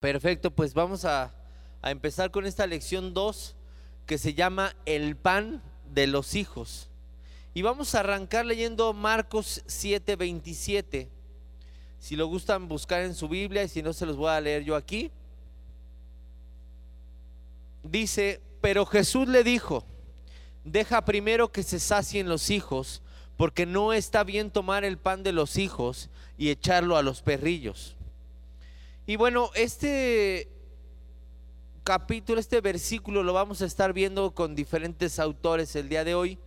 Perfecto, pues vamos a, empezar con esta lección 2 que se llama El pan de los hijos. Y vamos a arrancar leyendo Marcos 7:27. Si lo gustan buscar en su Biblia y si no se los voy a leer yo aquí. Dice, pero Jesús le dijo, deja primero que se sacien los hijos, porque no está bien tomar el pan de los hijos y echarlo a los perrillos. Y bueno, este capítulo, este versículo lo vamos a estar viendo con diferentes autores el día de hoy.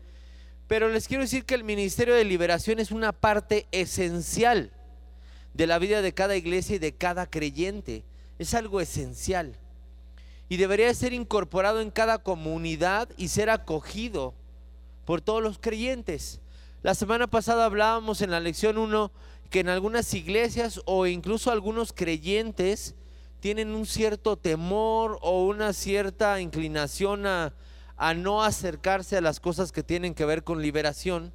Pero les quiero decir que el ministerio de liberación es una parte esencial de la vida de cada iglesia y de cada creyente. Es algo esencial. Y debería ser incorporado en cada comunidad y ser acogido por todos los creyentes. La semana pasada hablábamos en la lección 1 que en algunas iglesias o incluso algunos creyentes tienen un cierto temor o una cierta inclinación a, a no acercarse a las cosas que tienen que ver con liberación.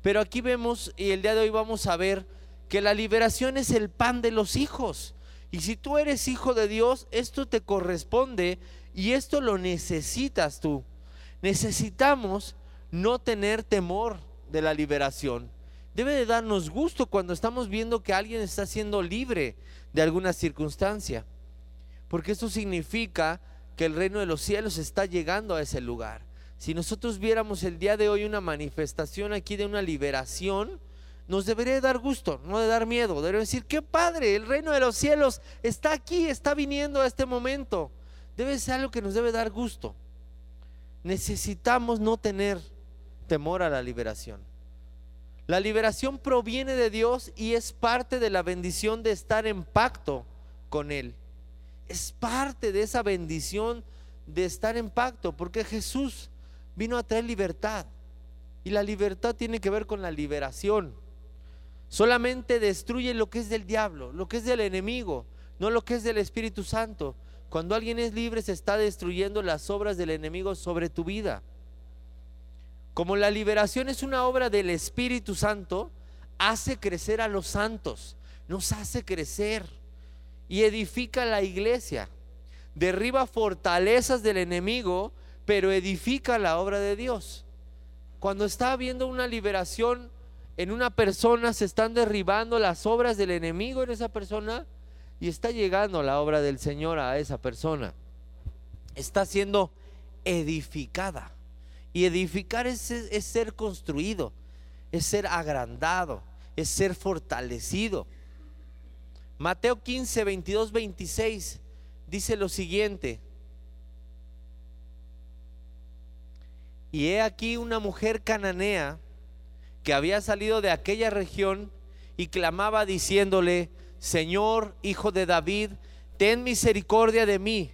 Pero aquí vemos, y el día de hoy vamos a ver, que la liberación es el pan de los hijos. Y si tú eres hijo de Dios, esto te corresponde y esto lo necesitas tú. Necesitamos no tener temor de la liberación. Debe de darnos gusto cuando estamos viendo que alguien está siendo libre de alguna circunstancia. Porque eso significa que el reino de los cielos está llegando a ese lugar. Si nosotros viéramos el día de hoy una manifestación aquí de una liberación, nos debería dar gusto, no de dar miedo. Debería decir, qué padre, el reino de los cielos está aquí, está viniendo a este momento. Debe ser algo que nos debe dar gusto. Necesitamos no tener temor a la liberación. La liberación proviene de Dios y es parte de la bendición de estar en pacto con Él. Es parte de esa bendición de estar en pacto, porque Jesús vino a traer libertad. Y la libertad tiene que ver con la liberación. Solamente destruye lo que es del diablo, lo que es del enemigo, no lo que es del Espíritu Santo. Cuando alguien es libre se está destruyendo las obras del enemigo sobre tu vida. Como la liberación es una obra del Espíritu Santo, hace crecer a los santos, nos hace crecer y edifica la iglesia. Derriba fortalezas del enemigo, pero edifica la obra de Dios. Cuando está habiendo una liberación en una persona, se están derribando las obras del enemigo en esa persona y está llegando la obra del Señor a esa persona. Está siendo edificada. Y edificar es, ser construido, es ser agrandado, es ser fortalecido. Mateo 15, 22, 26 dice lo siguiente. Y he aquí una mujer cananea que había salido de aquella región y clamaba diciéndole, Señor, hijo de David, ten misericordia de mí.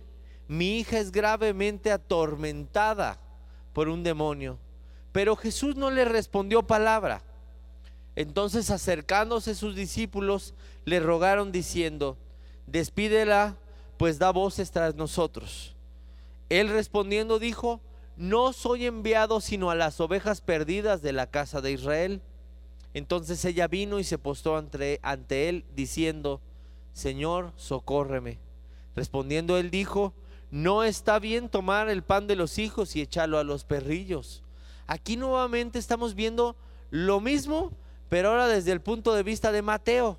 Mi hija es gravemente atormentada por un demonio. Pero Jesús no le respondió palabra. Entonces acercándose sus discípulos, le rogaron diciendo, despídela, pues da voces tras nosotros. Él respondiendo dijo, no soy enviado sino a las ovejas perdidas de la casa de Israel. Entonces ella vino y se postó ante, ante él diciendo, Señor, socórreme. Respondiendo él dijo, no está bien tomar el pan de los hijos y echarlo a los perrillos. Aquí nuevamente estamos viendo lo mismo, pero ahora desde el punto de vista de Mateo.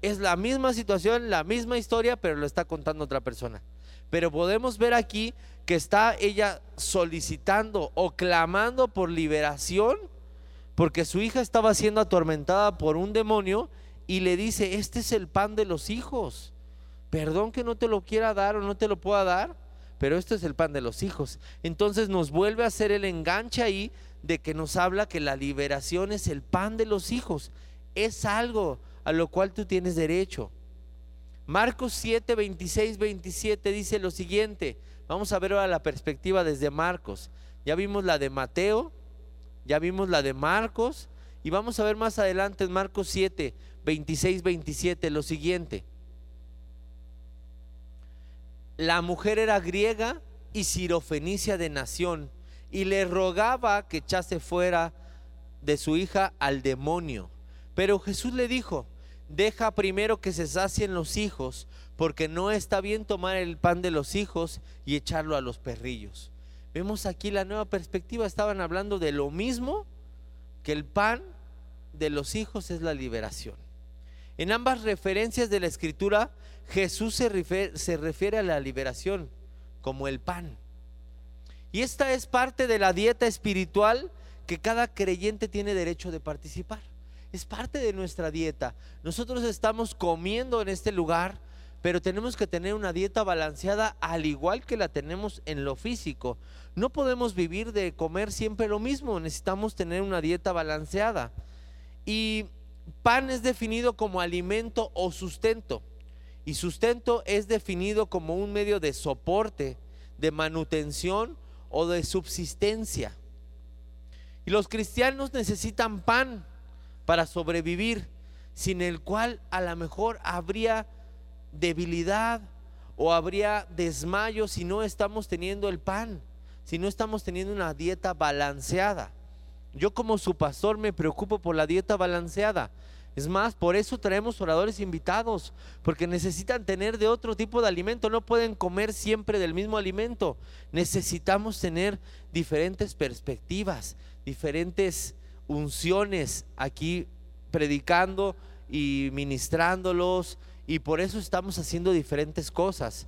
Es la misma situación, la misma historia, pero lo está contando otra persona. Pero podemos ver aquí que está ella solicitando o clamando por liberación porque su hija estaba siendo atormentada por un demonio y le dice, este es el pan de los hijos. Perdón que no te lo quiera dar o no te lo pueda dar, pero esto es el pan de los hijos. Entonces nos vuelve a hacer el enganche ahí de que nos habla que la liberación es el pan de los hijos. Es algo a lo cual tú tienes derecho. Marcos 7, 26, 27 dice lo siguiente. Vamos a ver ahora la perspectiva desde Marcos. Ya vimos la de Mateo, ya vimos la de Marcos y vamos a ver más adelante en Marcos 7, 26, 27 lo siguiente la mujer era griega y sirofenicia de nación y le rogaba que echase fuera de su hija al demonio. Pero Jesús le dijo, deja primero que se sacien los hijos, porque no está bien tomar el pan de los hijos y echarlo a los perrillos. Vemos aquí la nueva perspectiva, estaban hablando de lo mismo que el pan de los hijos es la liberación. En ambas referencias de la escritura, Jesús se refiere, se refiere a la liberación como el pan. Y esta es parte de la dieta espiritual que cada creyente tiene derecho de participar. Es parte de nuestra dieta. Nosotros estamos comiendo en este lugar, pero tenemos que tener una dieta balanceada al igual que la tenemos en lo físico. No podemos vivir de comer siempre lo mismo, necesitamos tener una dieta balanceada. Y pan es definido como alimento o sustento. Y sustento es definido como un medio de soporte, de manutención o de subsistencia. Y los cristianos necesitan pan para sobrevivir, sin el cual a lo mejor habría debilidad o habría desmayo si no estamos teniendo el pan, si no estamos teniendo una dieta balanceada. Yo como su pastor me preocupo por la dieta balanceada. Es más, por eso traemos oradores invitados, porque necesitan tener de otro tipo de alimento, no pueden comer siempre del mismo alimento. Necesitamos tener diferentes perspectivas, diferentes unciones aquí predicando y ministrándolos, y por eso estamos haciendo diferentes cosas.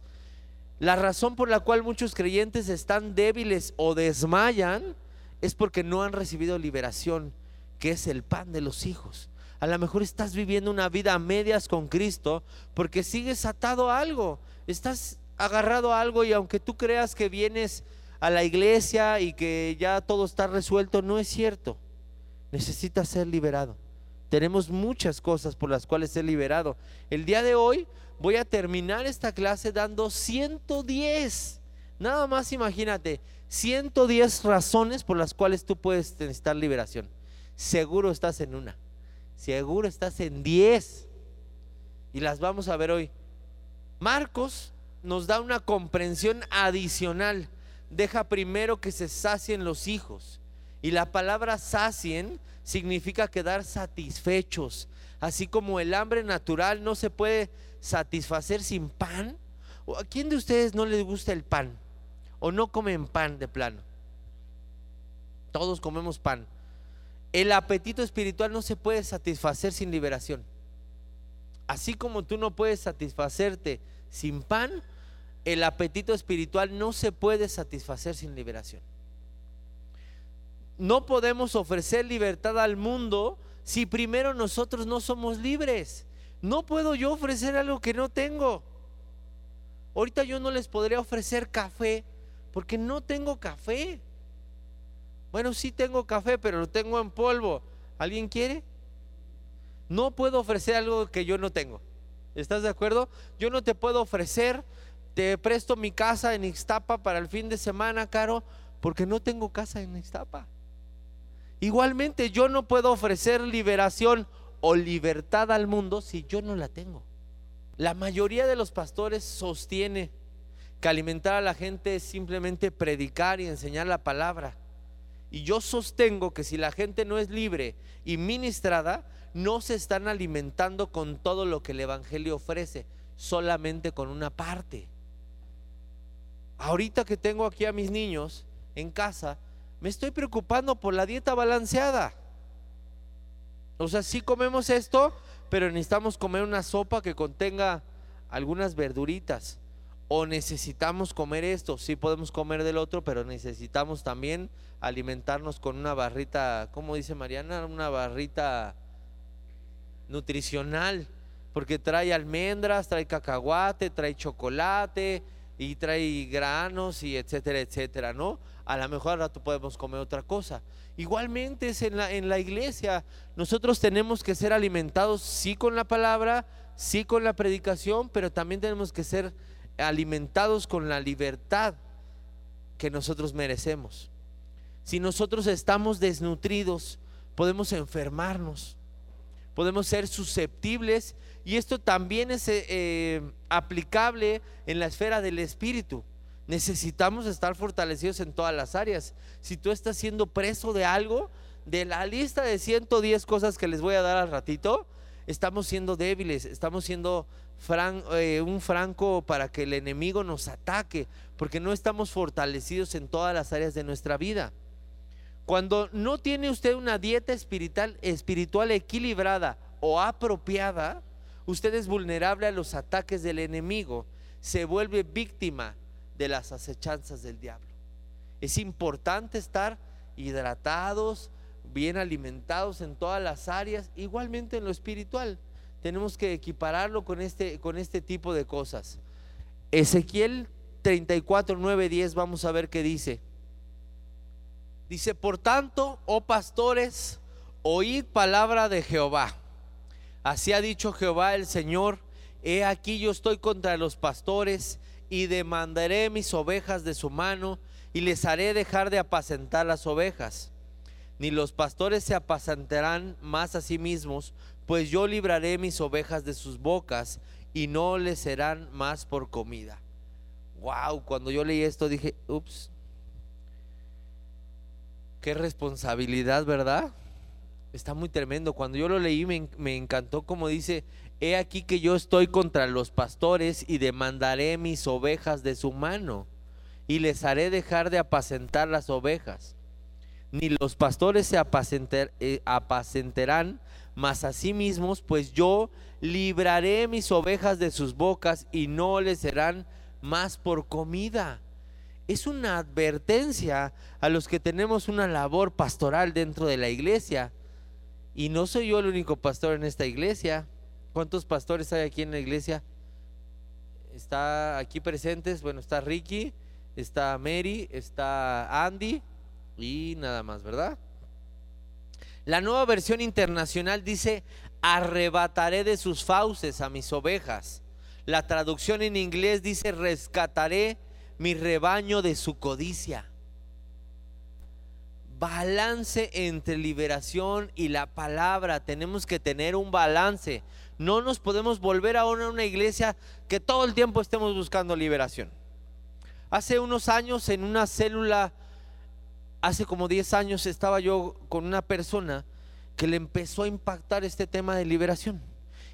La razón por la cual muchos creyentes están débiles o desmayan es porque no han recibido liberación, que es el pan de los hijos. A lo mejor estás viviendo una vida a medias con Cristo porque sigues atado a algo, estás agarrado a algo y aunque tú creas que vienes a la iglesia y que ya todo está resuelto, no es cierto. Necesitas ser liberado. Tenemos muchas cosas por las cuales ser liberado. El día de hoy voy a terminar esta clase dando 110. Nada más imagínate, 110 razones por las cuales tú puedes necesitar liberación. Seguro estás en una. Seguro estás en 10. Y las vamos a ver hoy. Marcos nos da una comprensión adicional. Deja primero que se sacien los hijos. Y la palabra sacien significa quedar satisfechos. Así como el hambre natural no se puede satisfacer sin pan. ¿A quién de ustedes no les gusta el pan? ¿O no comen pan de plano? Todos comemos pan. El apetito espiritual no se puede satisfacer sin liberación. Así como tú no puedes satisfacerte sin pan, el apetito espiritual no se puede satisfacer sin liberación. No podemos ofrecer libertad al mundo si primero nosotros no somos libres. No puedo yo ofrecer algo que no tengo. Ahorita yo no les podría ofrecer café porque no tengo café. Bueno, sí tengo café, pero lo tengo en polvo. ¿Alguien quiere? No puedo ofrecer algo que yo no tengo. ¿Estás de acuerdo? Yo no te puedo ofrecer, te presto mi casa en Ixtapa para el fin de semana, Caro, porque no tengo casa en Ixtapa. Igualmente, yo no puedo ofrecer liberación o libertad al mundo si yo no la tengo. La mayoría de los pastores sostiene que alimentar a la gente es simplemente predicar y enseñar la palabra. Y yo sostengo que si la gente no es libre y ministrada, no se están alimentando con todo lo que el Evangelio ofrece, solamente con una parte. Ahorita que tengo aquí a mis niños en casa, me estoy preocupando por la dieta balanceada. O sea, sí comemos esto, pero necesitamos comer una sopa que contenga algunas verduritas. O necesitamos comer esto, sí podemos comer del otro, pero necesitamos también alimentarnos con una barrita, ¿cómo dice Mariana? Una barrita nutricional, porque trae almendras, trae cacahuate, trae chocolate y trae granos y etcétera, etcétera, ¿no? A lo mejor al rato podemos comer otra cosa. Igualmente es en la, en la iglesia, nosotros tenemos que ser alimentados sí con la palabra, sí con la predicación, pero también tenemos que ser alimentados con la libertad que nosotros merecemos. Si nosotros estamos desnutridos, podemos enfermarnos, podemos ser susceptibles y esto también es eh, eh, aplicable en la esfera del espíritu. Necesitamos estar fortalecidos en todas las áreas. Si tú estás siendo preso de algo, de la lista de 110 cosas que les voy a dar al ratito, estamos siendo débiles, estamos siendo eh, un franco para que el enemigo nos ataque, porque no estamos fortalecidos en todas las áreas de nuestra vida. Cuando no tiene usted una dieta espiritual, espiritual equilibrada o apropiada, usted es vulnerable a los ataques del enemigo, se vuelve víctima de las acechanzas del diablo. Es importante estar hidratados, bien alimentados en todas las áreas, igualmente en lo espiritual. Tenemos que equipararlo con este, con este tipo de cosas. Ezequiel 34, 9, 10, vamos a ver qué dice. Dice, por tanto, oh pastores, oíd palabra de Jehová. Así ha dicho Jehová el Señor, he aquí yo estoy contra los pastores y demandaré mis ovejas de su mano y les haré dejar de apacentar las ovejas. Ni los pastores se apacentarán más a sí mismos, pues yo libraré mis ovejas de sus bocas y no les serán más por comida. Wow, cuando yo leí esto dije, ups, qué responsabilidad, ¿verdad? Está muy tremendo. Cuando yo lo leí me, encantó como dice, he aquí que yo estoy contra los pastores y demandaré mis ovejas de su mano y les haré dejar de apacentar las ovejas. Ni los pastores se eh, apacentarán mas a sí mismos, pues yo libraré mis ovejas de sus bocas y no les serán más por comida. Es una advertencia a los que tenemos una labor pastoral dentro de la iglesia. Y no soy yo el único pastor en esta iglesia. ¿Cuántos pastores hay aquí en la iglesia? Está aquí presentes, bueno, está Ricky, está Mary, está Andy y nada más, ¿verdad? La nueva versión internacional dice, arrebataré de sus fauces a mis ovejas. La traducción en inglés dice, rescataré mi rebaño de su codicia. Balance entre liberación y la palabra. Tenemos que tener un balance. No nos podemos volver ahora a una iglesia que todo el tiempo estemos buscando liberación. Hace unos años en una célula hace como 10 años estaba yo con una persona que le empezó a impactar este tema de liberación.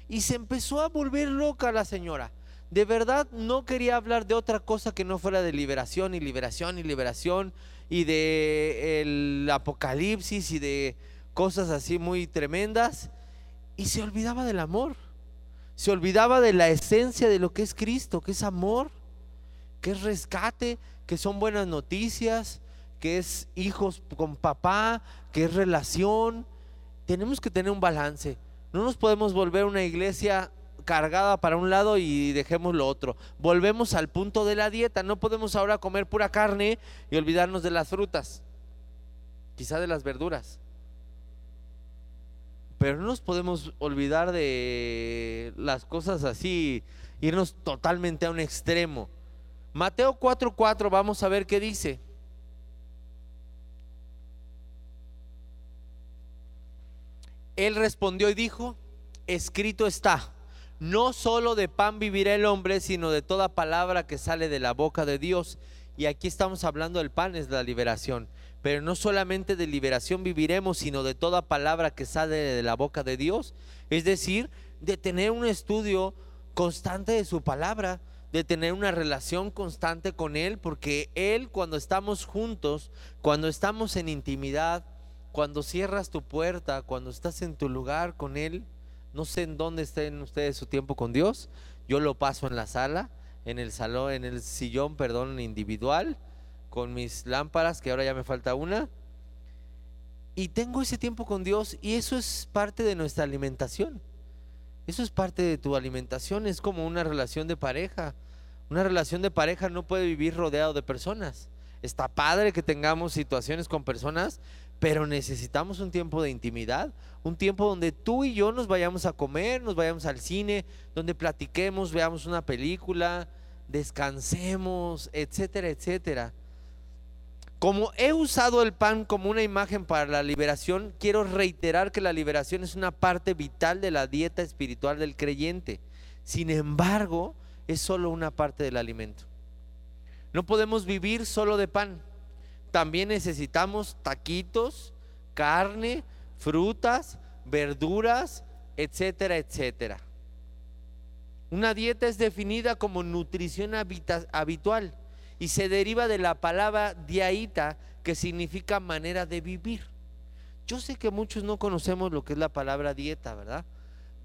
Y se empezó a volver loca la señora. De verdad no quería hablar de otra cosa que no fuera de liberación y liberación y liberación y de apocalipsis y de cosas así muy tremendas. Y se olvidaba del amor. Se olvidaba de la esencia de lo que es Cristo, que es amor, que es rescate, que son buenas noticias, que es hijos con papá, que es relación. Tenemos que tener un balance. No nos podemos volver una iglesia cargada para un lado y dejemos lo otro. Volvemos al punto de la dieta. No podemos ahora comer pura carne y olvidarnos de las frutas, quizá de las verduras. Pero no nos podemos olvidar de las cosas así, irnos totalmente a un extremo. Mateo 4:4, vamos a ver qué dice. Él respondió y dijo, escrito está, no solo de pan vivirá el hombre, sino de toda palabra que sale de la boca de Dios. Y aquí estamos hablando del pan, es la liberación. Pero no solamente de liberación viviremos, sino de toda palabra que sale de la boca de Dios. Es decir, de tener un estudio constante de su palabra, de tener una relación constante con Él, porque Él cuando estamos juntos, cuando estamos en intimidad, cuando cierras tu puerta, cuando estás en tu lugar con Él, no sé en dónde estén ustedes su tiempo con Dios, yo lo paso en la sala, en el salón, en el sillón, perdón, individual, con mis lámparas, que ahora ya me falta una, y tengo ese tiempo con Dios y eso es parte de nuestra alimentación. Eso es parte de tu alimentación, es como una relación de pareja. Una relación de pareja no puede vivir rodeado de personas. Está padre que tengamos situaciones con personas, pero necesitamos un tiempo de intimidad, un tiempo donde tú y yo nos vayamos a comer, nos vayamos al cine, donde platiquemos, veamos una película, descansemos, etcétera, etcétera. Como he usado el pan como una imagen para la liberación, quiero reiterar que la liberación es una parte vital de la dieta espiritual del creyente. Sin embargo, es solo una parte del alimento. No podemos vivir solo de pan también necesitamos taquitos, carne, frutas, verduras, etcétera, etcétera. Una dieta es definida como nutrición habitual y se deriva de la palabra diaita, que significa manera de vivir. Yo sé que muchos no conocemos lo que es la palabra dieta, ¿verdad?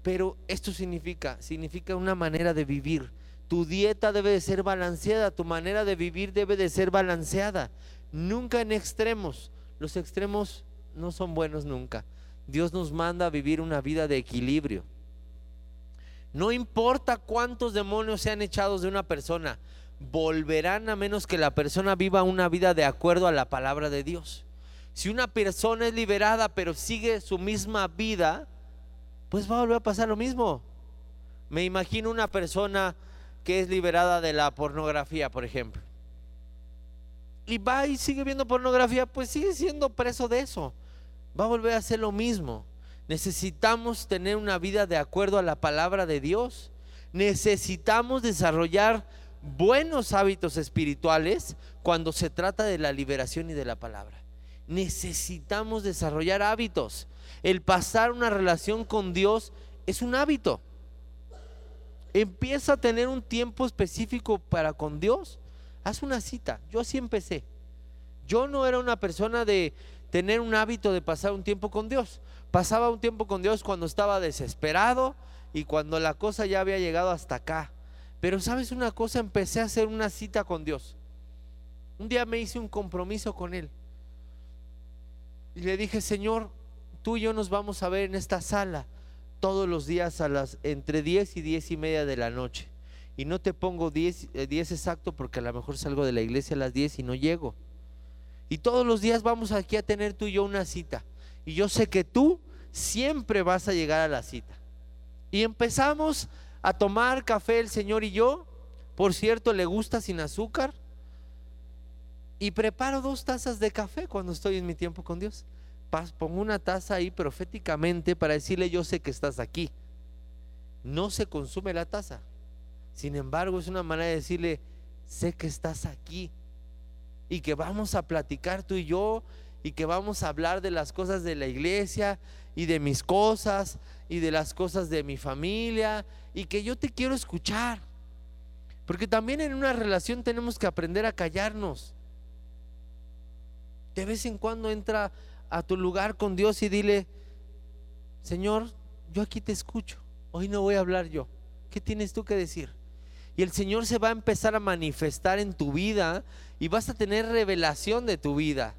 Pero esto significa, significa una manera de vivir. Tu dieta debe de ser balanceada, tu manera de vivir debe de ser balanceada, nunca en extremos. Los extremos no son buenos nunca. Dios nos manda a vivir una vida de equilibrio. No importa cuántos demonios sean echados de una persona, volverán a menos que la persona viva una vida de acuerdo a la palabra de Dios. Si una persona es liberada pero sigue su misma vida, pues va a volver a pasar lo mismo. Me imagino una persona que es liberada de la pornografía, por ejemplo. Y va y sigue viendo pornografía, pues sigue siendo preso de eso. Va a volver a hacer lo mismo. Necesitamos tener una vida de acuerdo a la palabra de Dios. Necesitamos desarrollar buenos hábitos espirituales cuando se trata de la liberación y de la palabra. Necesitamos desarrollar hábitos. El pasar una relación con Dios es un hábito. Empieza a tener un tiempo específico para con Dios. Haz una cita. Yo así empecé. Yo no era una persona de tener un hábito de pasar un tiempo con Dios. Pasaba un tiempo con Dios cuando estaba desesperado y cuando la cosa ya había llegado hasta acá. Pero sabes una cosa, empecé a hacer una cita con Dios. Un día me hice un compromiso con Él. Y le dije, Señor, tú y yo nos vamos a ver en esta sala todos los días a las entre 10 y 10 y media de la noche. Y no te pongo 10, 10 eh, exacto porque a lo mejor salgo de la iglesia a las 10 y no llego. Y todos los días vamos aquí a tener tú y yo una cita. Y yo sé que tú siempre vas a llegar a la cita. Y empezamos a tomar café el Señor y yo. Por cierto, le gusta sin azúcar. Y preparo dos tazas de café cuando estoy en mi tiempo con Dios. Pongo una taza ahí proféticamente para decirle yo sé que estás aquí. No se consume la taza. Sin embargo, es una manera de decirle, sé que estás aquí y que vamos a platicar tú y yo y que vamos a hablar de las cosas de la iglesia y de mis cosas y de las cosas de mi familia y que yo te quiero escuchar. Porque también en una relación tenemos que aprender a callarnos. De vez en cuando entra a tu lugar con Dios y dile, Señor, yo aquí te escucho. Hoy no voy a hablar yo. ¿Qué tienes tú que decir? Y el Señor se va a empezar a manifestar en tu vida y vas a tener revelación de tu vida.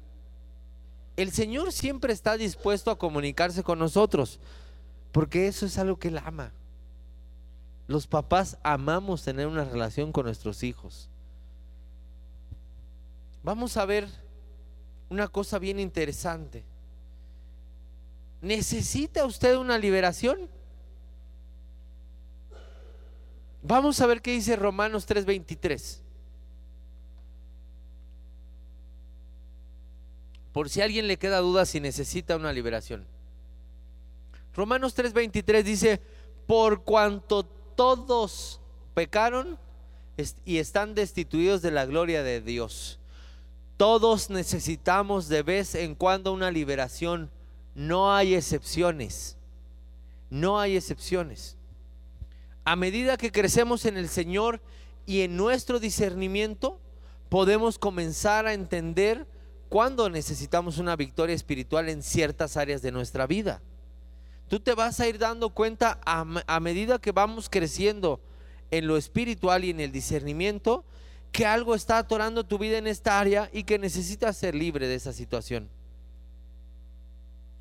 El Señor siempre está dispuesto a comunicarse con nosotros, porque eso es algo que Él ama. Los papás amamos tener una relación con nuestros hijos. Vamos a ver una cosa bien interesante. ¿Necesita usted una liberación? Vamos a ver qué dice Romanos 3:23. Por si a alguien le queda duda si necesita una liberación. Romanos 3:23 dice, por cuanto todos pecaron y están destituidos de la gloria de Dios. Todos necesitamos de vez en cuando una liberación. No hay excepciones. No hay excepciones. A medida que crecemos en el Señor y en nuestro discernimiento, podemos comenzar a entender cuándo necesitamos una victoria espiritual en ciertas áreas de nuestra vida. Tú te vas a ir dando cuenta a, medida que vamos creciendo en lo espiritual y en el discernimiento que algo está atorando tu vida en esta área y que necesitas ser libre de esa situación.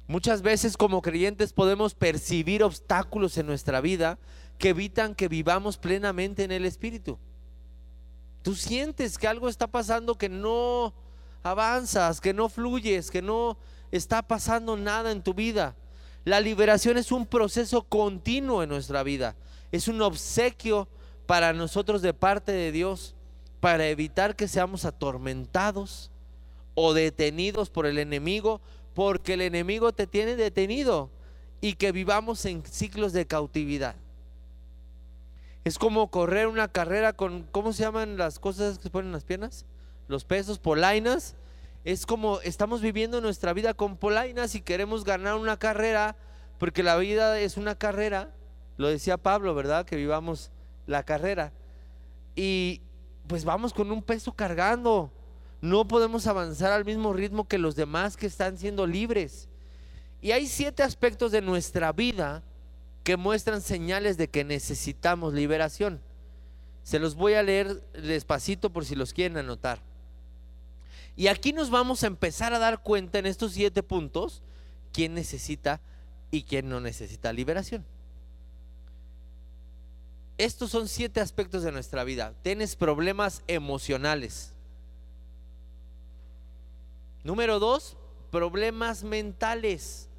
Muchas veces como creyentes podemos percibir obstáculos en nuestra vida que evitan que vivamos plenamente en el Espíritu. Tú sientes que algo está pasando que no avanzas, que no fluyes, que no está pasando nada en tu vida. La liberación es un proceso continuo en nuestra vida. Es un obsequio para nosotros de parte de Dios para evitar que seamos atormentados o detenidos por el enemigo, porque el enemigo te tiene detenido y que vivamos en ciclos de cautividad. Es como correr una carrera con, ¿cómo se llaman las cosas que se ponen en las piernas? Los pesos, polainas es como estamos viviendo nuestra vida con polainas y queremos ganar una carrera, porque la vida es una carrera, lo decía Pablo, ¿verdad? Que vivamos la carrera. Y pues vamos con un peso cargando. No podemos avanzar al mismo ritmo que los demás que están siendo libres. Y hay siete aspectos de nuestra vida que muestran señales de que necesitamos liberación. Se los voy a leer despacito por si los quieren anotar. Y aquí nos vamos a empezar a dar cuenta en estos siete puntos quién necesita y quién no necesita liberación. Estos son siete aspectos de nuestra vida. Tienes problemas emocionales. Número dos, problemas mentales.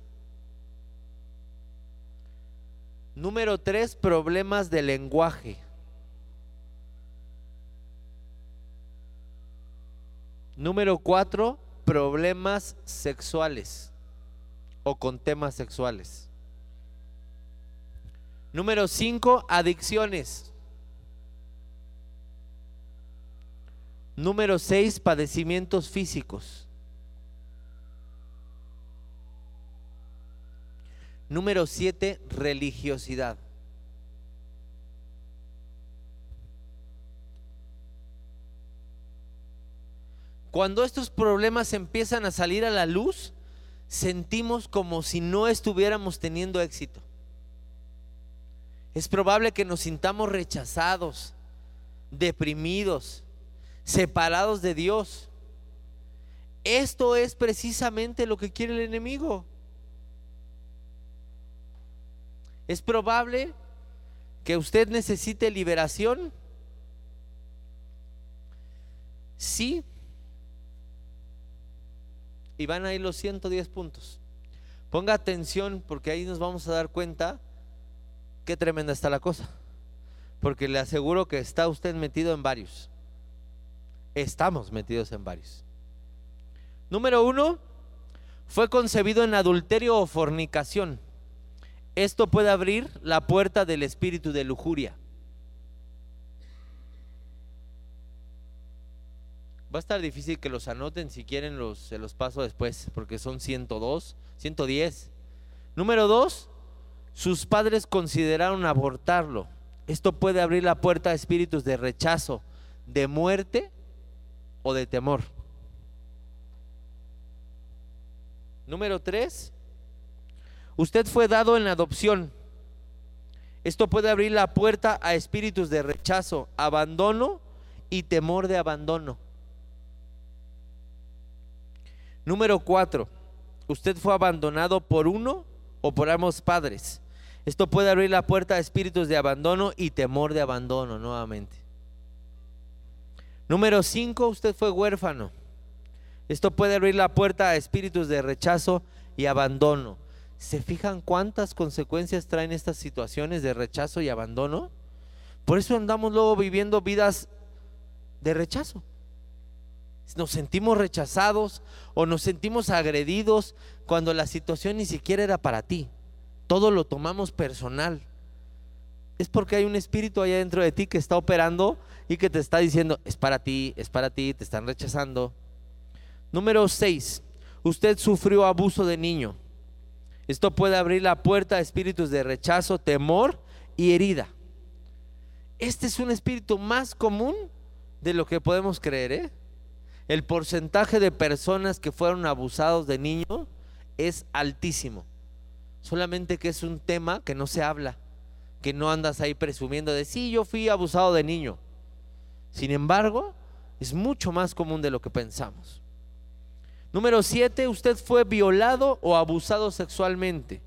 Número tres, problemas de lenguaje. Número cuatro, problemas sexuales o con temas sexuales. Número cinco, adicciones. Número seis, padecimientos físicos. Número siete, religiosidad. Cuando estos problemas empiezan a salir a la luz, sentimos como si no estuviéramos teniendo éxito. Es probable que nos sintamos rechazados, deprimidos, separados de Dios. Esto es precisamente lo que quiere el enemigo. Es probable que usted necesite liberación. Sí, y van a ir los 110 puntos. Ponga atención porque ahí nos vamos a dar cuenta qué tremenda está la cosa. Porque le aseguro que está usted metido en varios. Estamos metidos en varios. Número uno, fue concebido en adulterio o fornicación. Esto puede abrir la puerta del espíritu de lujuria. Va a estar difícil que los anoten, si quieren los, se los paso después, porque son 102, 110. Número dos, sus padres consideraron abortarlo. Esto puede abrir la puerta a espíritus de rechazo, de muerte o de temor. Número tres, usted fue dado en adopción. Esto puede abrir la puerta a espíritus de rechazo, abandono y temor de abandono. Número cuatro, usted fue abandonado por uno o por ambos padres. Esto puede abrir la puerta a espíritus de abandono y temor de abandono nuevamente. Número cinco, usted fue huérfano. Esto puede abrir la puerta a espíritus de rechazo y abandono. ¿Se fijan cuántas consecuencias traen estas situaciones de rechazo y abandono? Por eso andamos luego viviendo vidas de rechazo nos sentimos rechazados o nos sentimos agredidos cuando la situación ni siquiera era para ti. Todo lo tomamos personal. Es porque hay un espíritu allá dentro de ti que está operando y que te está diciendo, es para ti, es para ti, te están rechazando. Número 6. Usted sufrió abuso de niño. Esto puede abrir la puerta a espíritus de rechazo, temor y herida. Este es un espíritu más común de lo que podemos creer, ¿eh? el porcentaje de personas que fueron abusados de niño es altísimo. Solamente que es un tema que no se habla, que no andas ahí presumiendo de, sí, yo fui abusado de niño. Sin embargo, es mucho más común de lo que pensamos. Número siete, usted fue violado o abusado sexualmente.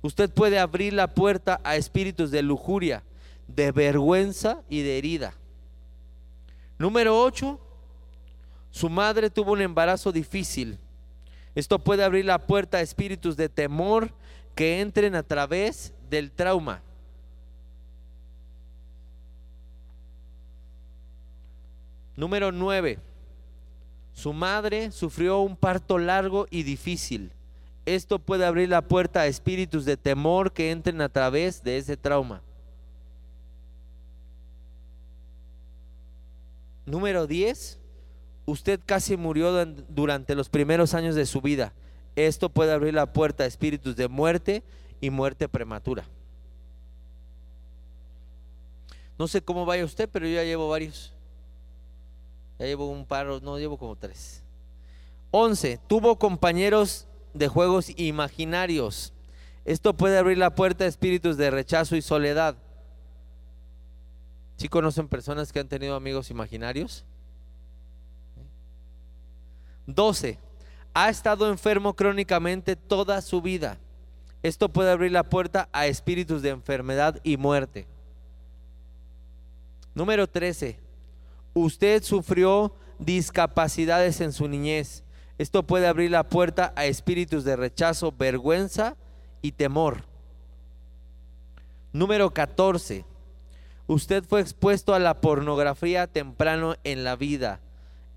Usted puede abrir la puerta a espíritus de lujuria, de vergüenza y de herida. Número ocho, su madre tuvo un embarazo difícil. Esto puede abrir la puerta a espíritus de temor que entren a través del trauma. Número 9. Su madre sufrió un parto largo y difícil. Esto puede abrir la puerta a espíritus de temor que entren a través de ese trauma. Número 10 usted casi murió durante los primeros años de su vida. Esto puede abrir la puerta a espíritus de muerte y muerte prematura. No sé cómo vaya usted, pero yo ya llevo varios. Ya llevo un par, no, llevo como tres. 11. Tuvo compañeros de juegos imaginarios. Esto puede abrir la puerta a espíritus de rechazo y soledad. ¿Sí conocen personas que han tenido amigos imaginarios? 12. Ha estado enfermo crónicamente toda su vida. Esto puede abrir la puerta a espíritus de enfermedad y muerte. Número 13. Usted sufrió discapacidades en su niñez. Esto puede abrir la puerta a espíritus de rechazo, vergüenza y temor. Número 14. Usted fue expuesto a la pornografía temprano en la vida.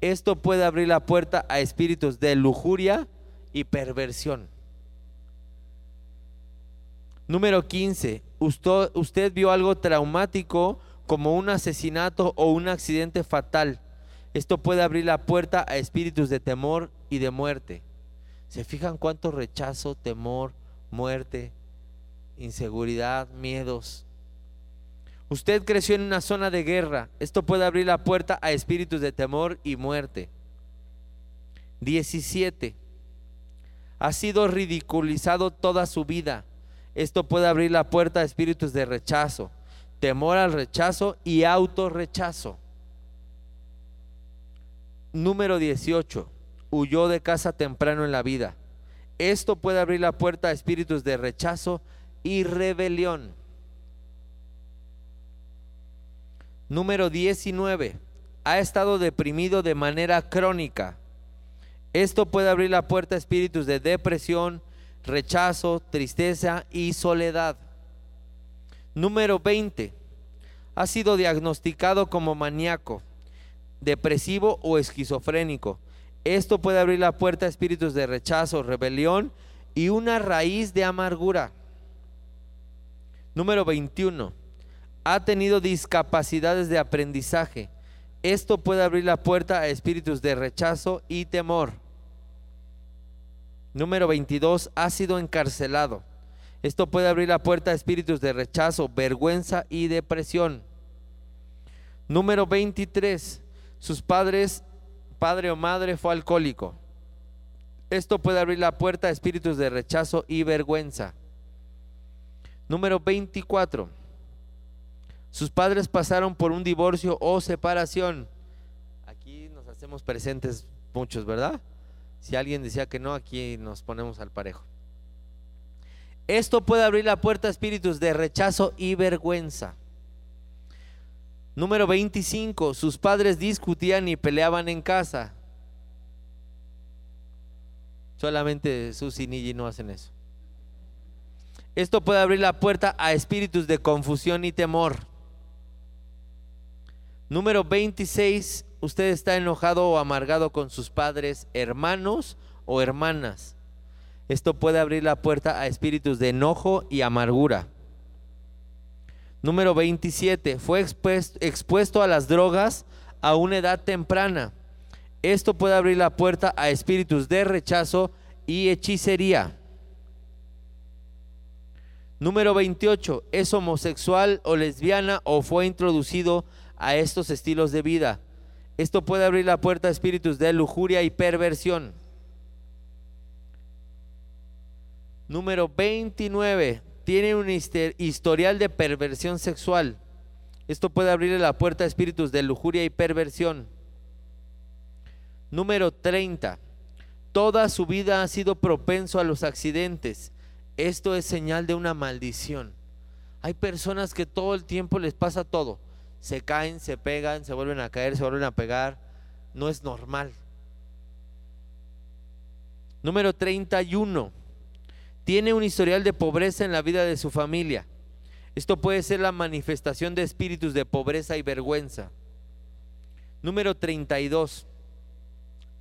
Esto puede abrir la puerta a espíritus de lujuria y perversión. Número 15. Usted, usted vio algo traumático como un asesinato o un accidente fatal. Esto puede abrir la puerta a espíritus de temor y de muerte. ¿Se fijan cuánto rechazo, temor, muerte, inseguridad, miedos? Usted creció en una zona de guerra. Esto puede abrir la puerta a espíritus de temor y muerte. 17. Ha sido ridiculizado toda su vida. Esto puede abrir la puerta a espíritus de rechazo, temor al rechazo y autorrechazo. Número 18. Huyó de casa temprano en la vida. Esto puede abrir la puerta a espíritus de rechazo y rebelión. Número 19. Ha estado deprimido de manera crónica. Esto puede abrir la puerta a espíritus de depresión, rechazo, tristeza y soledad. Número 20. Ha sido diagnosticado como maníaco depresivo o esquizofrénico. Esto puede abrir la puerta a espíritus de rechazo, rebelión y una raíz de amargura. Número 21. Ha tenido discapacidades de aprendizaje. Esto puede abrir la puerta a espíritus de rechazo y temor. Número 22. Ha sido encarcelado. Esto puede abrir la puerta a espíritus de rechazo, vergüenza y depresión. Número 23 sus padres, padre o madre, fue alcohólico. Esto puede abrir la puerta a espíritus de rechazo y vergüenza. Número 24. Sus padres pasaron por un divorcio o separación. Aquí nos hacemos presentes muchos, ¿verdad? Si alguien decía que no, aquí nos ponemos al parejo. Esto puede abrir la puerta a espíritus de rechazo y vergüenza. Número 25, sus padres discutían y peleaban en casa. Solamente sus y Niji no hacen eso. Esto puede abrir la puerta a espíritus de confusión y temor. Número 26, usted está enojado o amargado con sus padres, hermanos o hermanas. Esto puede abrir la puerta a espíritus de enojo y amargura. Número 27. Fue expuesto, a las drogas a una edad temprana. Esto puede abrir la puerta a espíritus de rechazo y hechicería. Número 28. Es homosexual o lesbiana o fue introducido a estos estilos de vida. Esto puede abrir la puerta a espíritus de lujuria y perversión. Número 29 tiene un historial de perversión sexual. Esto puede abrirle la puerta a espíritus de lujuria y perversión. Número 30. Toda su vida ha sido propenso a los accidentes. Esto es señal de una maldición. Hay personas que todo el tiempo les pasa todo. Se caen, se pegan, se vuelven a caer, se vuelven a pegar. No es normal. Número 31 tiene un historial de pobreza en la vida de su familia. Esto puede ser la manifestación de espíritus de pobreza y vergüenza. Número 32.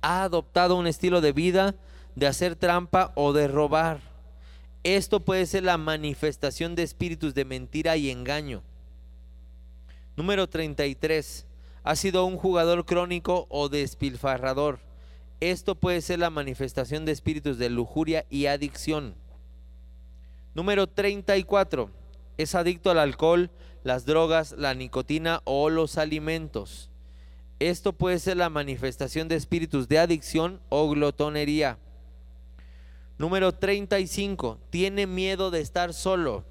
Ha adoptado un estilo de vida de hacer trampa o de robar. Esto puede ser la manifestación de espíritus de mentira y engaño. Número 33. Ha sido un jugador crónico o despilfarrador. Esto puede ser la manifestación de espíritus de lujuria y adicción. Número 34. Es adicto al alcohol, las drogas, la nicotina o los alimentos. Esto puede ser la manifestación de espíritus de adicción o glotonería. Número 35. Tiene miedo de estar solo.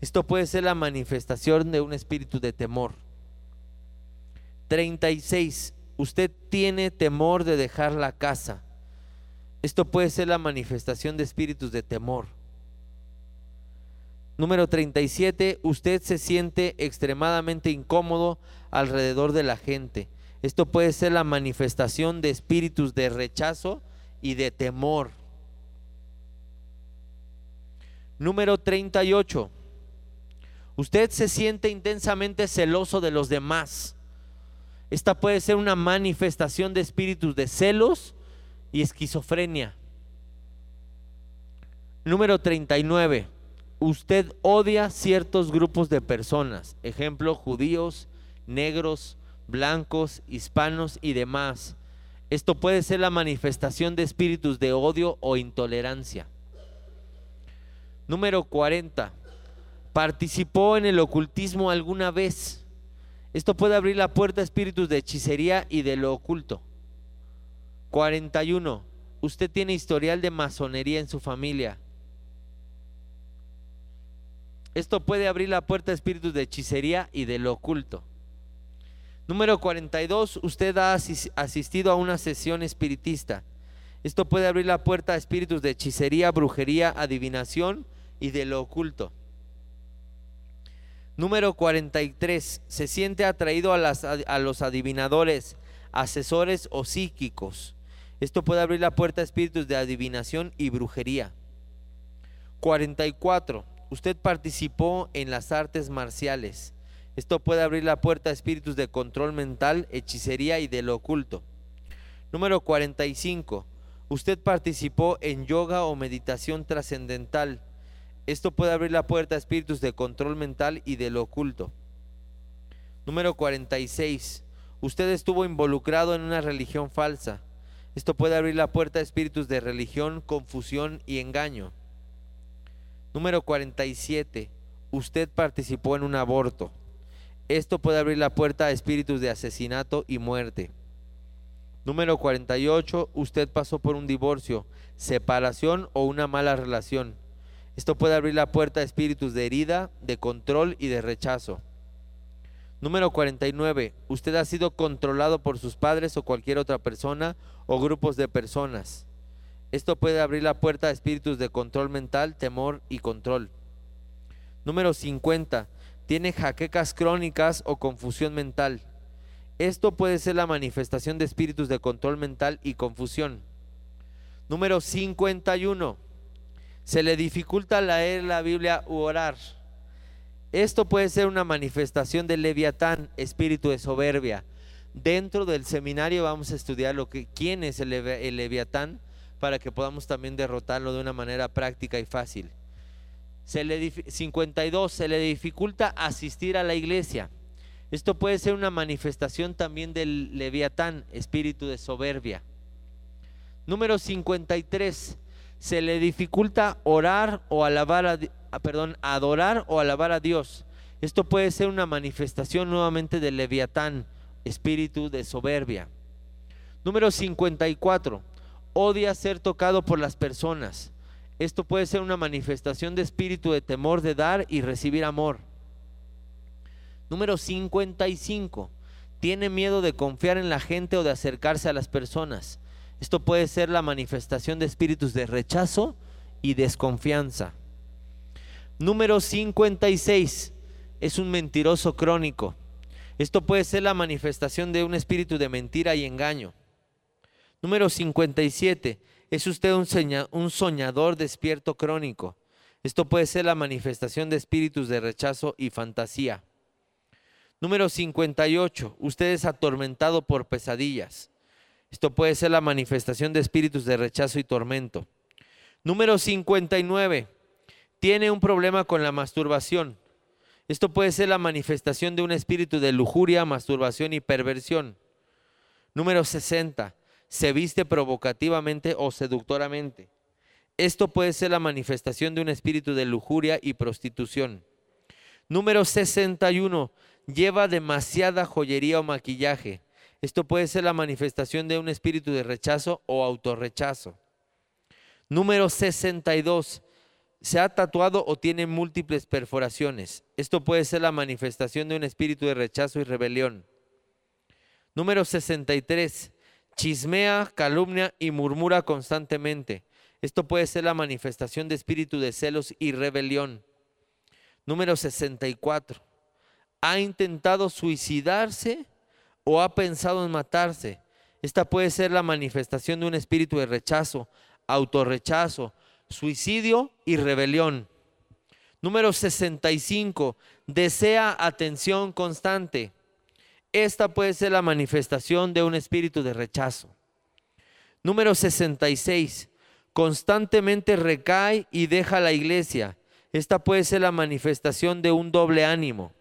Esto puede ser la manifestación de un espíritu de temor. 36. Usted tiene temor de dejar la casa. Esto puede ser la manifestación de espíritus de temor. Número 37. Usted se siente extremadamente incómodo alrededor de la gente. Esto puede ser la manifestación de espíritus de rechazo y de temor. Número 38. Usted se siente intensamente celoso de los demás. Esta puede ser una manifestación de espíritus de celos y esquizofrenia. Número 39. Usted odia ciertos grupos de personas. Ejemplo, judíos, negros, blancos, hispanos y demás. Esto puede ser la manifestación de espíritus de odio o intolerancia. Número 40. ¿Participó en el ocultismo alguna vez? Esto puede abrir la puerta a espíritus de hechicería y de lo oculto. 41. Usted tiene historial de masonería en su familia. Esto puede abrir la puerta a espíritus de hechicería y de lo oculto. Número 42. Usted ha asistido a una sesión espiritista. Esto puede abrir la puerta a espíritus de hechicería, brujería, adivinación y de lo oculto. Número 43. Se siente atraído a, a los adivinadores, asesores o psíquicos. Esto puede abrir la puerta a espíritus de adivinación y brujería. 44. Usted participó en las artes marciales. Esto puede abrir la puerta a espíritus de control mental, hechicería y de lo oculto. Número 45. Usted participó en yoga o meditación trascendental. Esto puede abrir la puerta a espíritus de control mental y de lo oculto. Número 46. Usted estuvo involucrado en una religión falsa. Esto puede abrir la puerta a espíritus de religión, confusión y engaño. Número 47. Usted participó en un aborto. Esto puede abrir la puerta a espíritus de asesinato y muerte. Número 48. Usted pasó por un divorcio, separación o una mala relación. Esto puede abrir la puerta a espíritus de herida, de control y de rechazo. Número 49. Usted ha sido controlado por sus padres o cualquier otra persona o grupos de personas. Esto puede abrir la puerta a espíritus de control mental, temor y control. Número 50. Tiene jaquecas crónicas o confusión mental. Esto puede ser la manifestación de espíritus de control mental y confusión. Número 51 se le dificulta leer la Biblia u orar. Esto puede ser una manifestación del leviatán, espíritu de soberbia. Dentro del seminario vamos a estudiar lo que, quién es el, leviatán para que podamos también derrotarlo de una manera práctica y fácil. Se le, 52. Se le dificulta asistir a la iglesia. Esto puede ser una manifestación también del leviatán, espíritu de soberbia. Número 53 se le dificulta orar o alabar a, ah, perdón, adorar o alabar a Dios. Esto puede ser una manifestación nuevamente del leviatán, espíritu de soberbia. Número 54. Odia ser tocado por las personas. Esto puede ser una manifestación de espíritu de temor de dar y recibir amor. Número 55. Tiene miedo de confiar en la gente o de acercarse a las personas. Esto puede ser la manifestación de espíritus de rechazo y desconfianza. Número 56 es un mentiroso crónico. Esto puede ser la manifestación de un espíritu de mentira y engaño. Número 57 es usted un, soñador despierto crónico. Esto puede ser la manifestación de espíritus de rechazo y fantasía. Número 58. Usted es atormentado por pesadillas. Esto puede ser la manifestación de espíritus de rechazo y tormento. Número 59. Tiene un problema con la masturbación. Esto puede ser la manifestación de un espíritu de lujuria, masturbación y perversión. Número 60. Se viste provocativamente o seductoramente. Esto puede ser la manifestación de un espíritu de lujuria y prostitución. Número 61. Lleva demasiada joyería o maquillaje. Esto puede ser la manifestación de un espíritu de rechazo o autorrechazo. Número 62. Se ha tatuado o tiene múltiples perforaciones. Esto puede ser la manifestación de un espíritu de rechazo y rebelión. Número 63. Chismea, calumnia y murmura constantemente. Esto puede ser la manifestación de espíritu de celos y rebelión. Número 64. Ha intentado suicidarse o ha pensado en matarse. Esta puede ser la manifestación de un espíritu de rechazo, autorrechazo, suicidio y rebelión. Número 65. Desea atención constante. Esta puede ser la manifestación de un espíritu de rechazo. Número 66 constantemente recae y deja la iglesia. Esta puede ser la manifestación de un doble ánimo.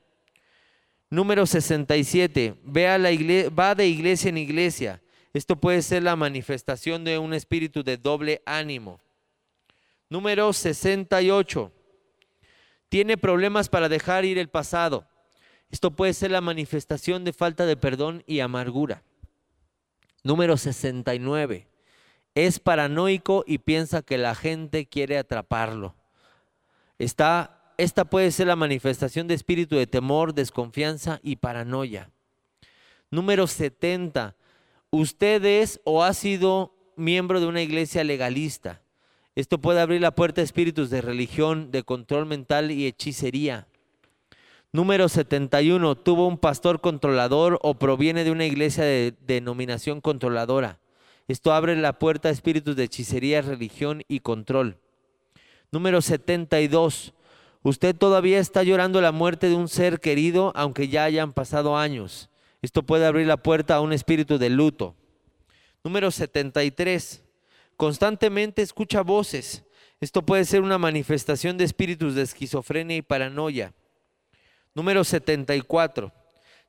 Número 67. Ve a la iglesia, va de iglesia en iglesia. Esto puede ser la manifestación de un espíritu de doble ánimo. Número 68. Tiene problemas para dejar ir el pasado. Esto puede ser la manifestación de falta de perdón y amargura. Número 69 es paranoico y piensa que la gente quiere atraparlo. Está, esta puede ser la manifestación de espíritu de temor, desconfianza y paranoia. Número 70. Usted es o ha sido miembro de una iglesia legalista. Esto puede abrir la puerta a espíritus de religión, de control mental y hechicería. Número 71. Tuvo un pastor controlador o proviene de una iglesia de denominación controladora. Esto abre la puerta a espíritus de hechicería, religión y control. Número 72. Usted todavía está llorando la muerte de un ser querido aunque ya hayan pasado años. Esto puede abrir la puerta a un espíritu de luto. Número 73. Constantemente escucha voces. Esto puede ser una manifestación de espíritus de esquizofrenia y paranoia. Número 74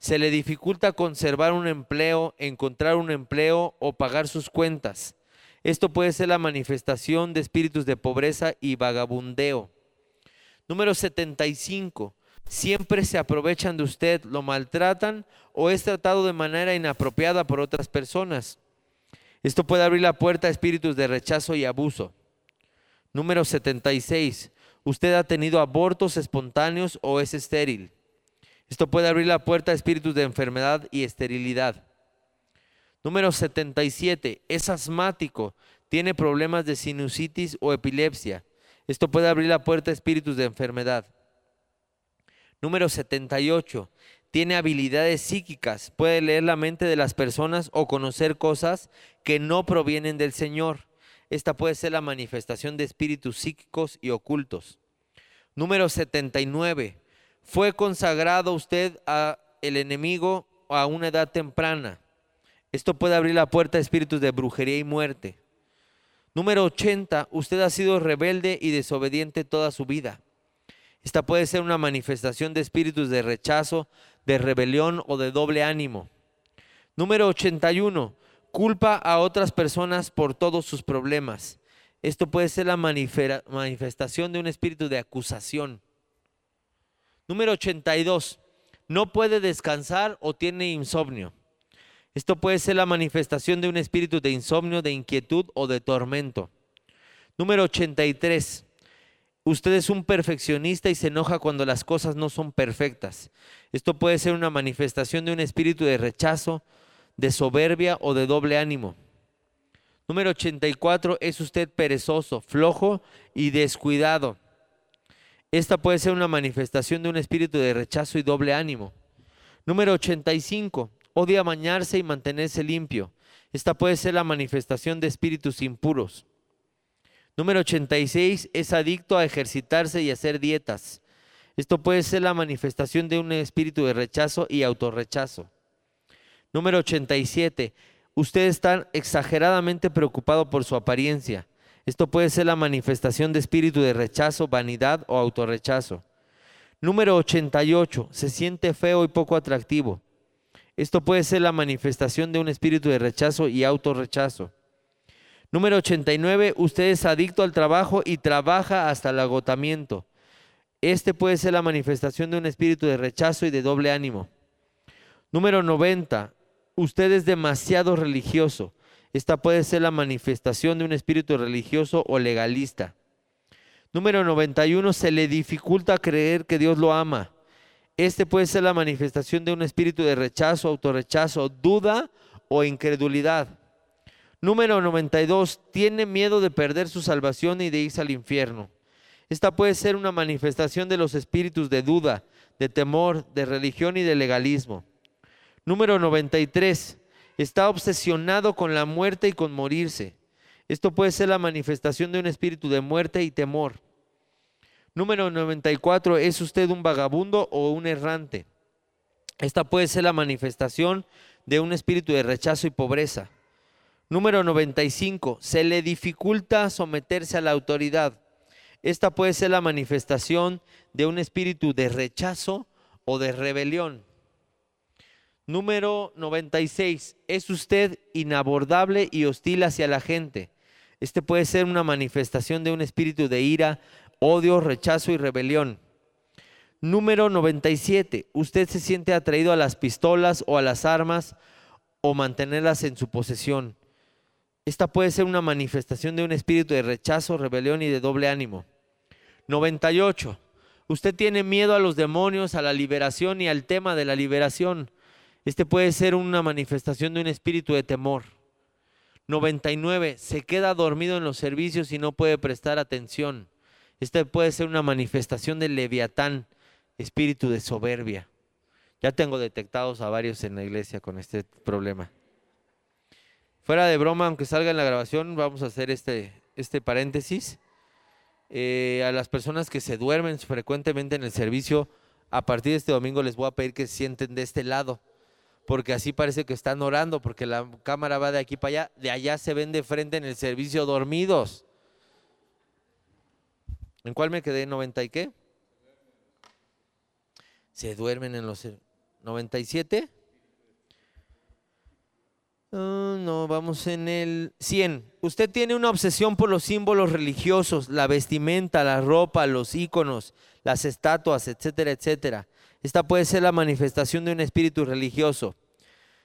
se le dificulta conservar un empleo, encontrar un empleo o pagar sus cuentas. Esto puede ser la manifestación de espíritus de pobreza y vagabundeo. Número 75. Siempre se aprovechan de usted, lo maltratan o es tratado de manera inapropiada por otras personas. Esto puede abrir la puerta a espíritus de rechazo y abuso. Número 76. Usted ha tenido abortos espontáneos o es estéril. Esto puede abrir la puerta a espíritus de enfermedad y esterilidad. Número 77. Es asmático. Tiene problemas de sinusitis o epilepsia. Esto puede abrir la puerta a espíritus de enfermedad. Número 78. Tiene habilidades psíquicas. Puede leer la mente de las personas o conocer cosas que no provienen del Señor. Esta puede ser la manifestación de espíritus psíquicos y ocultos. Número 79 fue consagrado usted a el enemigo a una edad temprana. Esto puede abrir la puerta a espíritus de brujería y muerte. Número 80, usted ha sido rebelde y desobediente toda su vida. Esta puede ser una manifestación de espíritus de rechazo, de rebelión o de doble ánimo. Número 81, culpa a otras personas por todos sus problemas. Esto puede ser la manifestación de un espíritu de acusación. Número 82. No puede descansar o tiene insomnio. Esto puede ser la manifestación de un espíritu de insomnio, de inquietud o de tormento. Número 83. Usted es un perfeccionista y se enoja cuando las cosas no son perfectas. Esto puede ser una manifestación de un espíritu de rechazo, de soberbia o de doble ánimo. Número 84. Es usted perezoso, flojo y descuidado. Esta puede ser una manifestación de un espíritu de rechazo y doble ánimo. Número 85. Odia bañarse y mantenerse limpio. Esta puede ser la manifestación de espíritus impuros. Número 86. Es adicto a ejercitarse y hacer dietas. Esto puede ser la manifestación de un espíritu de rechazo y autorrechazo. Número 87. Usted está exageradamente preocupado por su apariencia. Esto puede ser la manifestación de espíritu de rechazo, vanidad o autorrechazo. Número 88. Se siente feo y poco atractivo. Esto puede ser la manifestación de un espíritu de rechazo y autorrechazo. Número 89, usted es adicto al trabajo y trabaja hasta el agotamiento. Este puede ser la manifestación de un espíritu de rechazo y de doble ánimo. Número 90, usted es demasiado religioso. Esta puede ser la manifestación de un espíritu religioso o legalista. Número 91, se le dificulta creer que Dios lo ama. Este puede ser la manifestación de un espíritu de rechazo, autorrechazo, duda o incredulidad. Número 92, tiene miedo de perder su salvación y de irse al infierno. Esta puede ser una manifestación de los espíritus de duda, de temor, de religión y de legalismo. Número 93, está obsesionado con la muerte y con morirse. Esto puede ser la manifestación de un espíritu de muerte y temor. Número 94, ¿es usted un vagabundo o un errante? Esta puede ser la manifestación de un espíritu de rechazo y pobreza. Número 95, se le dificulta someterse a la autoridad. Esta puede ser la manifestación de un espíritu de rechazo o de rebelión. Número 96, es usted inabordable y hostil hacia la gente. Este puede ser una manifestación de un espíritu de ira, odio, rechazo y rebelión. Número 97. Usted se siente atraído a las pistolas o a las armas o mantenerlas en su posesión. Esta puede ser una manifestación de un espíritu de rechazo, rebelión y de doble ánimo. 98. Usted tiene miedo a los demonios, a la liberación y al tema de la liberación. Este puede ser una manifestación de un espíritu de temor. 99. Se queda dormido en los servicios y no puede prestar atención. Esta puede ser una manifestación del leviatán, espíritu de soberbia. Ya tengo detectados a varios en la iglesia con este problema. Fuera de broma, aunque salga en la grabación, vamos a hacer este, este paréntesis. Eh, a las personas que se duermen frecuentemente en el servicio, a partir de este domingo les voy a pedir que se sienten de este lado, porque así parece que están orando, porque la cámara va de aquí para allá, de allá se ven de frente en el servicio dormidos. ¿En cuál me quedé? ¿90 y qué? Se duermen en los 97. Ah, no, vamos en el 100. Usted tiene una obsesión por los símbolos religiosos, la vestimenta, la ropa, los íconos, las estatuas, etcétera, etcétera. Esta puede ser la manifestación de un espíritu religioso.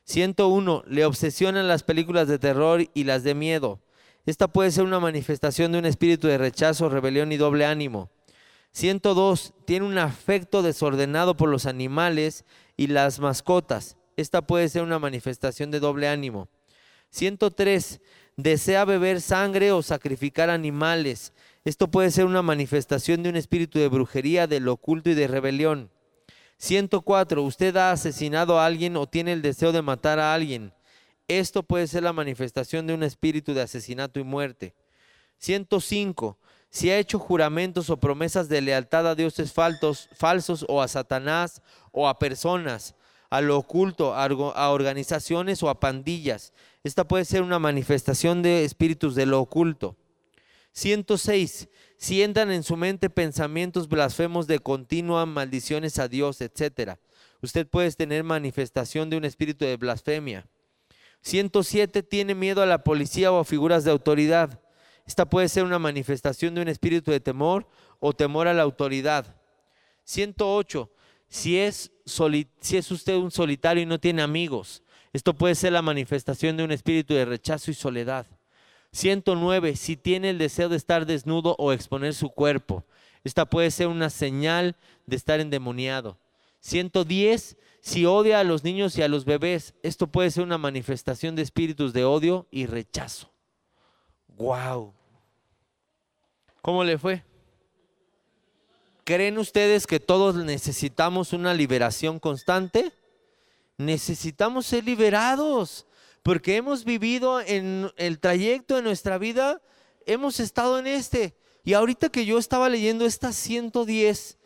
101. Le obsesionan las películas de terror y las de miedo. Esta puede ser una manifestación de un espíritu de rechazo, rebelión y doble ánimo. 102. Tiene un afecto desordenado por los animales y las mascotas. Esta puede ser una manifestación de doble ánimo. 103. Desea beber sangre o sacrificar animales. Esto puede ser una manifestación de un espíritu de brujería, del oculto y de rebelión. 104. Usted ha asesinado a alguien o tiene el deseo de matar a alguien. Esto puede ser la manifestación de un espíritu de asesinato y muerte. 105. Si ha hecho juramentos o promesas de lealtad a dioses falsos, o a Satanás o a personas, a lo oculto, a organizaciones o a pandillas. Esta puede ser una manifestación de espíritus de lo oculto. 106. Si entran en su mente pensamientos blasfemos de continua maldiciones a Dios, etc. Usted puede tener manifestación de un espíritu de blasfemia. 107 tiene miedo a la policía o a figuras de autoridad. Esta puede ser una manifestación de un espíritu de temor o temor a la autoridad. 108. Si es, si es usted un solitario y no tiene amigos, esto puede ser la manifestación de un espíritu de rechazo y soledad. 109. Si tiene el deseo de estar desnudo o exponer su cuerpo, esta puede ser una señal de estar endemoniado. 110 si odia a los niños y a los bebés, esto puede ser una manifestación de espíritus de odio y rechazo. ¡Wow! ¿Cómo le fue? ¿Creen ustedes que todos necesitamos una liberación constante? Necesitamos ser liberados porque hemos vivido en el trayecto de nuestra vida, hemos estado en este. Y ahorita que yo estaba leyendo estas 110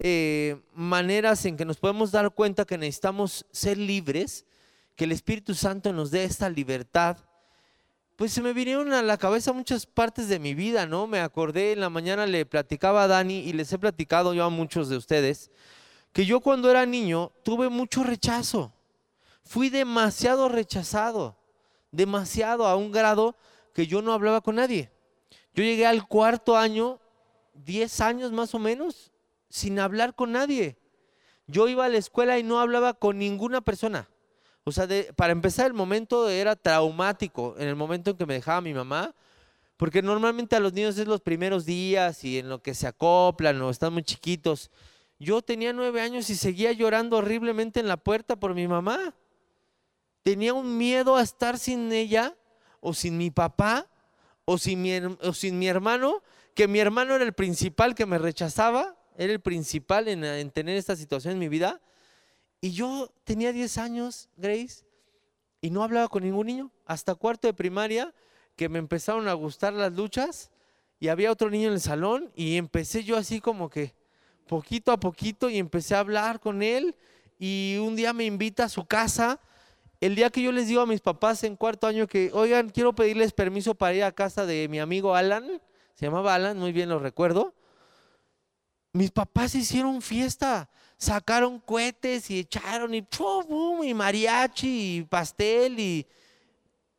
eh, maneras en que nos podemos dar cuenta que necesitamos ser libres, que el Espíritu Santo nos dé esta libertad, pues se me vinieron a la cabeza muchas partes de mi vida, ¿no? Me acordé, en la mañana le platicaba a Dani y les he platicado yo a muchos de ustedes, que yo cuando era niño tuve mucho rechazo, fui demasiado rechazado, demasiado a un grado que yo no hablaba con nadie. Yo llegué al cuarto año, 10 años más o menos, sin hablar con nadie. Yo iba a la escuela y no hablaba con ninguna persona. O sea, para empezar el momento era traumático, en el momento en que me dejaba mi mamá, porque normalmente a los niños es los primeros días y en lo que se acoplan o están muy chiquitos. Yo tenía nueve años y seguía llorando horriblemente en la puerta por mi mamá. Tenía un miedo a estar sin ella o sin mi papá o sin mi, o sin mi hermano, que mi hermano era el principal que me rechazaba, era el principal en, en tener esta situación en mi vida. Y yo tenía 10 años, Grace, y no hablaba con ningún niño. Hasta cuarto de primaria, que me empezaron a gustar las luchas, y había otro niño en el salón, y empecé yo así como que poquito a poquito, y empecé a hablar con él, y un día me invita a su casa. El día que yo les digo a mis papás en cuarto año que, oigan, quiero pedirles permiso para ir a casa de mi amigo Alan, se llamaba Alan, muy bien lo recuerdo, mis papás hicieron fiesta sacaron cohetes y echaron y, y mariachi y pastel y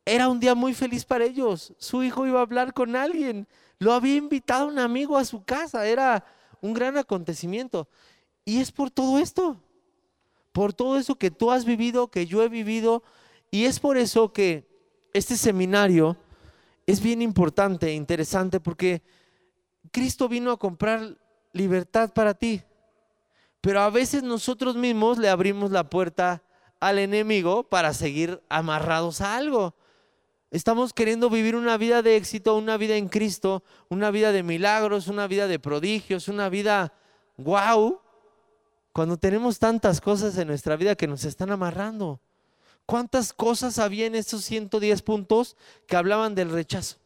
era un día muy feliz para ellos. Su hijo iba a hablar con alguien, lo había invitado un amigo a su casa, era un gran acontecimiento. Y es por todo esto, por todo eso que tú has vivido, que yo he vivido, y es por eso que este seminario es bien importante e interesante porque Cristo vino a comprar libertad para ti. Pero a veces nosotros mismos le abrimos la puerta al enemigo para seguir amarrados a algo. Estamos queriendo vivir una vida de éxito, una vida en Cristo, una vida de milagros, una vida de prodigios, una vida wow, cuando tenemos tantas cosas en nuestra vida que nos están amarrando. ¿Cuántas cosas había en esos 110 puntos que hablaban del rechazo?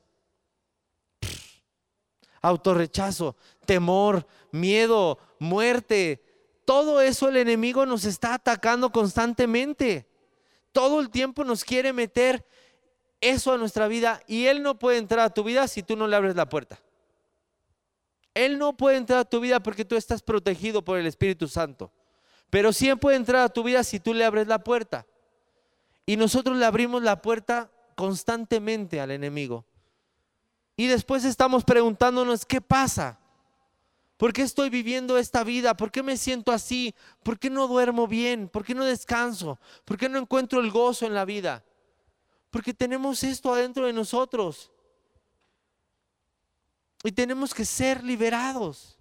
Autorrechazo, temor, miedo, muerte, todo eso el enemigo nos está atacando constantemente. Todo el tiempo nos quiere meter eso a nuestra vida y Él no puede entrar a tu vida si tú no le abres la puerta. Él no puede entrar a tu vida porque tú estás protegido por el Espíritu Santo. Pero sí puede entrar a tu vida si tú le abres la puerta. Y nosotros le abrimos la puerta constantemente al enemigo. Y después estamos preguntándonos, ¿qué pasa? ¿Por qué estoy viviendo esta vida? ¿Por qué me siento así? ¿Por qué no duermo bien? ¿Por qué no descanso? ¿Por qué no encuentro el gozo en la vida? Porque tenemos esto adentro de nosotros. Y tenemos que ser liberados.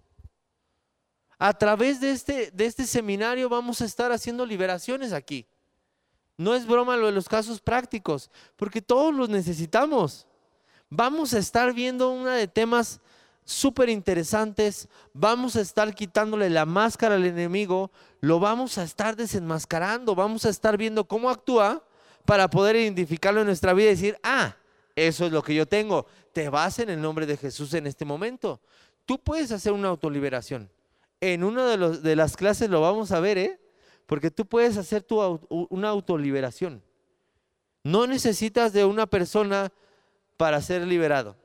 A través de este, de este seminario vamos a estar haciendo liberaciones aquí. No es broma lo de los casos prácticos, porque todos los necesitamos. Vamos a estar viendo una de temas súper interesantes. Vamos a estar quitándole la máscara al enemigo, lo vamos a estar desenmascarando, vamos a estar viendo cómo actúa para poder identificarlo en nuestra vida y decir, ah, eso es lo que yo tengo. Te vas en el nombre de Jesús en este momento. Tú puedes hacer una autoliberación. En una de, las clases lo vamos a ver, ¿eh? Porque tú puedes hacer tu, una autoliberación. No necesitas de una persona para ser liberado.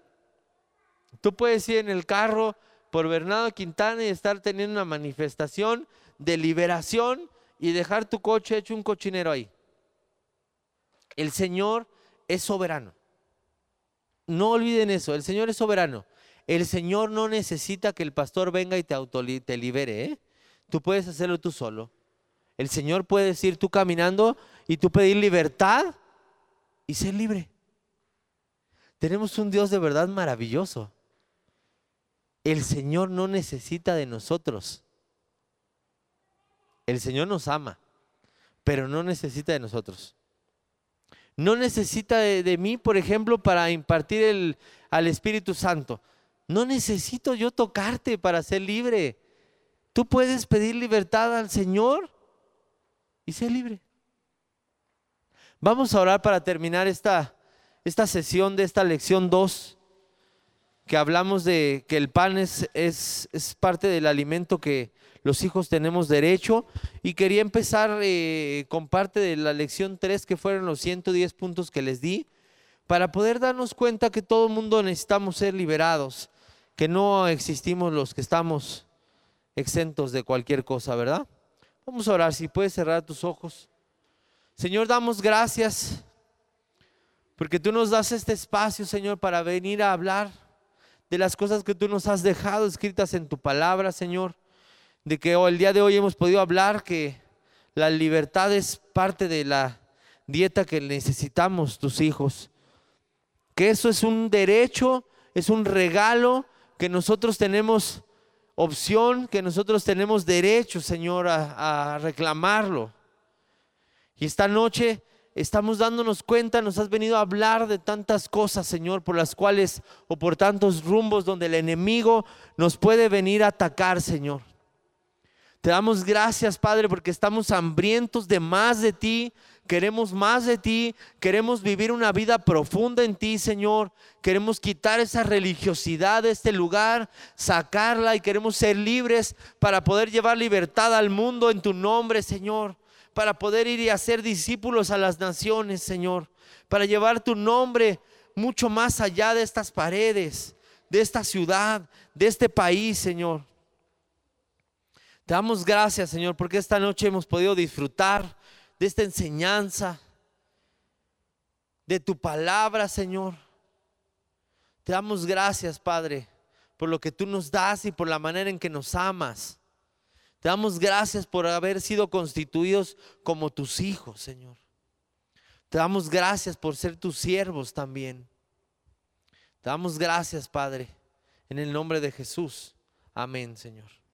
Tú puedes ir en el carro por Bernardo Quintana y estar teniendo una manifestación de liberación y dejar tu coche hecho un cochinero ahí. El Señor es soberano. No olviden eso, el Señor es soberano. El Señor no necesita que el pastor venga y te, te libere. ¿eh? Tú puedes hacerlo tú solo. El Señor puede ir tú caminando y tú pedir libertad y ser libre. Tenemos un Dios de verdad maravilloso. El Señor no necesita de nosotros. El Señor nos ama, pero no necesita de nosotros. No necesita de, mí, por ejemplo, para impartir el, al Espíritu Santo. No necesito yo tocarte para ser libre. Tú puedes pedir libertad al Señor y ser libre. Vamos a orar para terminar esta, esta sesión de esta lección 2 que hablamos de que el pan es, es, parte del alimento que los hijos tenemos derecho. Y quería empezar eh, con parte de la lección 3, que fueron los 110 puntos que les di, para poder darnos cuenta que todo el mundo necesitamos ser liberados, que no existimos los que estamos exentos de cualquier cosa, ¿verdad? Vamos a orar, si puedes cerrar tus ojos. Señor, damos gracias Porque tú nos das este espacio, Señor, para venir a hablar de las cosas que tú nos has dejado escritas en tu palabra, Señor. De que el día de hoy hemos podido hablar que la libertad es parte de la dieta que necesitamos tus hijos. Que eso es un derecho, es un regalo que nosotros tenemos opción, que nosotros tenemos derecho, Señor, a, a reclamarlo. Y esta noche estamos dándonos cuenta, nos has venido a hablar de tantas cosas, Señor, por las cuales o por tantos rumbos donde el enemigo nos puede venir a atacar, Señor. Te damos gracias, Padre, porque estamos hambrientos de más de ti, queremos más de ti, queremos vivir una vida profunda en ti, Señor. Queremos quitar esa religiosidad de este lugar, sacarla y queremos ser libres para poder llevar libertad al mundo en tu nombre, Señor para poder ir y hacer discípulos a las naciones, Señor, para llevar tu nombre mucho más allá de estas paredes, de esta ciudad, de este país, Señor. Te damos gracias, Señor, porque esta noche hemos podido disfrutar de esta enseñanza, de tu palabra, Señor. Te damos gracias, Padre, por lo que tú nos das y por la manera en que nos amas. Te damos gracias por haber sido constituidos como tus hijos, Señor. Te damos gracias por ser tus siervos también. Te damos gracias, Padre, en el nombre de Jesús. Amén, Señor.